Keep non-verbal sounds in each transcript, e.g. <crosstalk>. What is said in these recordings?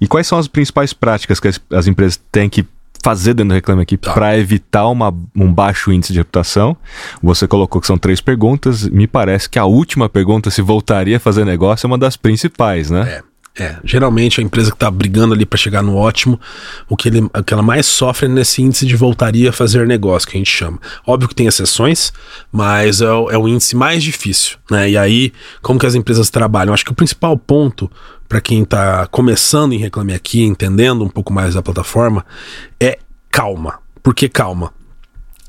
E quais são as principais práticas que as, as empresas têm que fazer dentro do Reclame Aqui Tá. para evitar uma, um baixo índice de reputação? Você colocou que são três perguntas. Me parece que a última pergunta, se voltaria a fazer negócio, é uma das principais, né? É. É, geralmente a empresa que tá brigando ali para chegar no ótimo, o que, ele, o que ela mais sofre é nesse índice de voltaria a fazer negócio, que a gente chama. Óbvio que tem exceções, mas é o, é o índice mais difícil, né? E aí, como que as empresas trabalham? Acho que o principal ponto para quem tá começando em Reclame Aqui, entendendo um pouco mais da plataforma, é calma. Por que calma?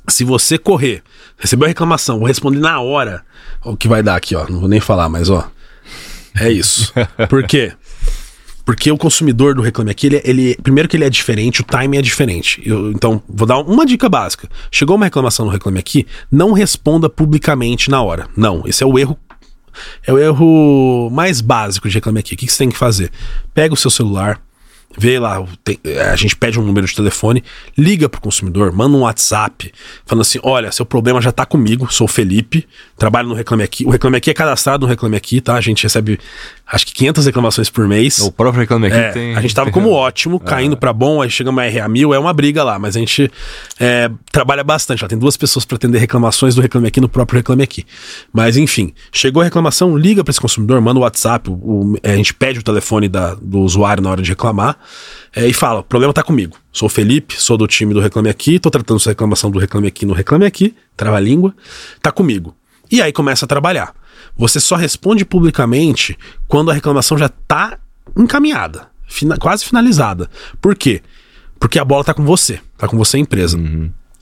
Se você correr, recebeu a reclamação, vou responder na hora, o que vai dar aqui, ó. Não vou nem falar, mas ó. É isso. Por quê? Porque o consumidor do Reclame Aqui, ele, ele- primeiro que ele é diferente, o timing é diferente. Eu- então, vou dar uma dica básica. Chegou uma reclamação no Reclame Aqui, não responda publicamente na hora. Não, esse é o erro é o erro mais básico de Reclame Aqui. O que você tem que fazer? Pega o seu celular, vê lá, tem- a gente pede um número de telefone, liga pro consumidor, manda um WhatsApp, falando assim: olha, seu problema já tá comigo, sou o Felipe, trabalho no Reclame Aqui. O Reclame Aqui é cadastrado no Reclame Aqui, tá? A gente recebe acho que 500 reclamações por mês. O próprio Reclame Aqui É, tem. a gente tava como ótimo, caindo pra bom, aí chegamos a RA mil, é uma briga lá, mas a gente é, trabalha bastante. Lá tem duas pessoas pra atender reclamações do Reclame Aqui no próprio Reclame Aqui. Mas enfim, chegou a reclamação, liga pra esse consumidor, manda o WhatsApp, o- o- é, a gente pede o telefone da- do usuário na hora de reclamar é, e fala: o problema tá comigo. Sou o Felipe, sou do time do Reclame Aqui, tô tratando sua reclamação do Reclame Aqui no Reclame Aqui, trava a língua, tá comigo. E aí começa a trabalhar. Você só responde publicamente quando a reclamação já tá encaminhada, fina- quase finalizada. Por quê? Porque a bola tá com você, tá com você a empresa.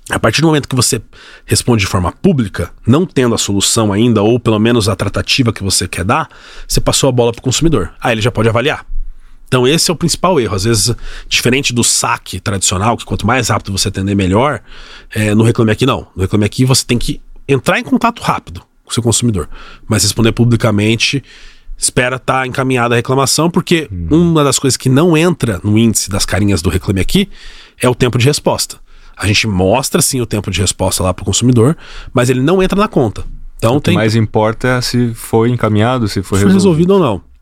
A partir do momento que você responde de forma pública, não tendo a solução ainda, ou pelo menos a tratativa que você quer dar, você passou a bola para o consumidor. Aí ele já pode avaliar. Então esse é o principal erro. Às vezes, diferente do saque tradicional, que quanto mais rápido você atender, melhor, é, no Reclame Aqui não. No Reclame Aqui você tem que entrar em contato rápido com o seu consumidor, mas responder publicamente, espera estar encaminhada a reclamação, porque uma das coisas que não entra no índice das carinhas do Reclame Aqui é o tempo de resposta. A gente mostra sim o tempo de resposta lá para o consumidor, mas ele não entra na conta. Então O que tem mais importa é se foi encaminhado, se foi foi resolvido. resolvido ou não.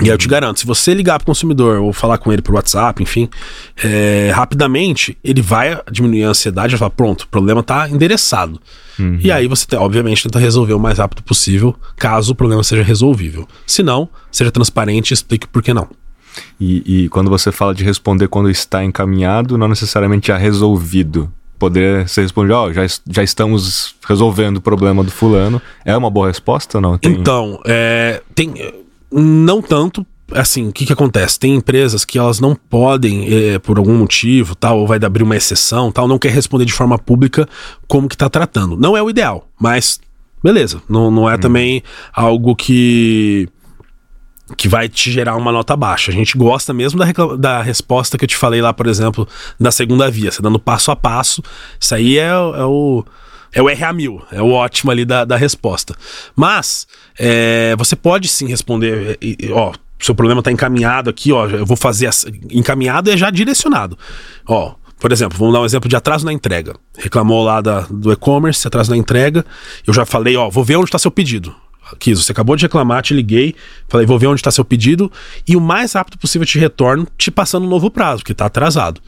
E aí eu te garanto, se você ligar para o consumidor ou falar com ele por WhatsApp, enfim, é, rapidamente ele vai diminuir a ansiedade e vai falar, pronto, o problema está endereçado. E aí você, obviamente, tenta resolver o mais rápido possível, caso o problema seja resolvível. Se não, seja transparente e explique por que não. E, e quando você fala de responder quando está encaminhado, não necessariamente já resolvido. Poder ser respondido, ó, já, es- já estamos resolvendo o problema do fulano. É uma boa resposta ou não? Tem- Então, é, tem. Não tanto. Assim, o que, que acontece? Tem empresas que elas não podem, é, por algum motivo, tal, ou vai abrir uma exceção, tal, não quer responder de forma pública como que tá tratando. Não é o ideal, mas beleza. Não, não é também algo que que vai te gerar uma nota baixa. A gente gosta mesmo da, da resposta que eu te falei lá, por exemplo, da segunda via, você dando passo a passo. Isso aí é, é o. É o RA1000, é o ótimo ali da, da resposta. Mas, é, você pode sim responder, ó, seu problema está encaminhado aqui, ó, eu vou fazer, essa- encaminhado é já direcionado. Ó, por exemplo, vamos dar um exemplo de atraso na entrega. Reclamou lá da, do e-commerce, atraso na entrega, eu já falei, ó, vou ver onde está seu pedido. Kiso, você acabou de reclamar, te liguei, falei, vou ver onde está seu pedido e o mais rápido possível te retorno, te passando um novo prazo, porque tá atrasado.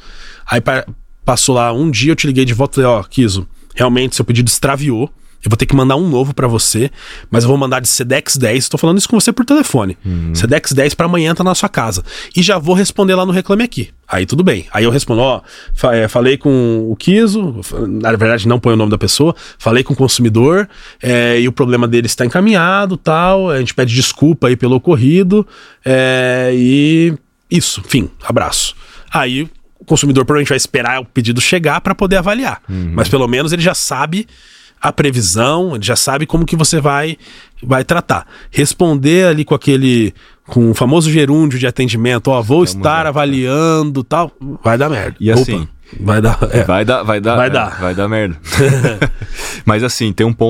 Aí pa- passou lá um dia, eu te liguei de volta e falei, ó, Kiso, realmente seu pedido extraviou. Eu vou ter que mandar um novo pra você, mas eu vou mandar de Sedex 10. Tô falando isso com você por telefone. Sedex 10 pra amanhã tá na sua casa. E já vou responder lá no Reclame Aqui. Aí tudo bem. Aí eu respondo, ó, fa- é, falei com o Kiso, na verdade não põe o nome da pessoa, falei com o consumidor, é, e o problema dele está encaminhado, tal, a gente pede desculpa aí pelo ocorrido, é, e isso, enfim, abraço. Aí o consumidor provavelmente vai esperar o pedido chegar para poder avaliar, mas pelo menos ele já sabe a previsão, ele já sabe como que você vai vai tratar. Responder ali com aquele com o famoso gerúndio de atendimento, ó, vou estar avaliando, tal, vai dar merda. E assim, vai dar, é. Vai dar, vai dar, Vai é, dar. vai dar merda. <laughs> Mas assim, tem um ponto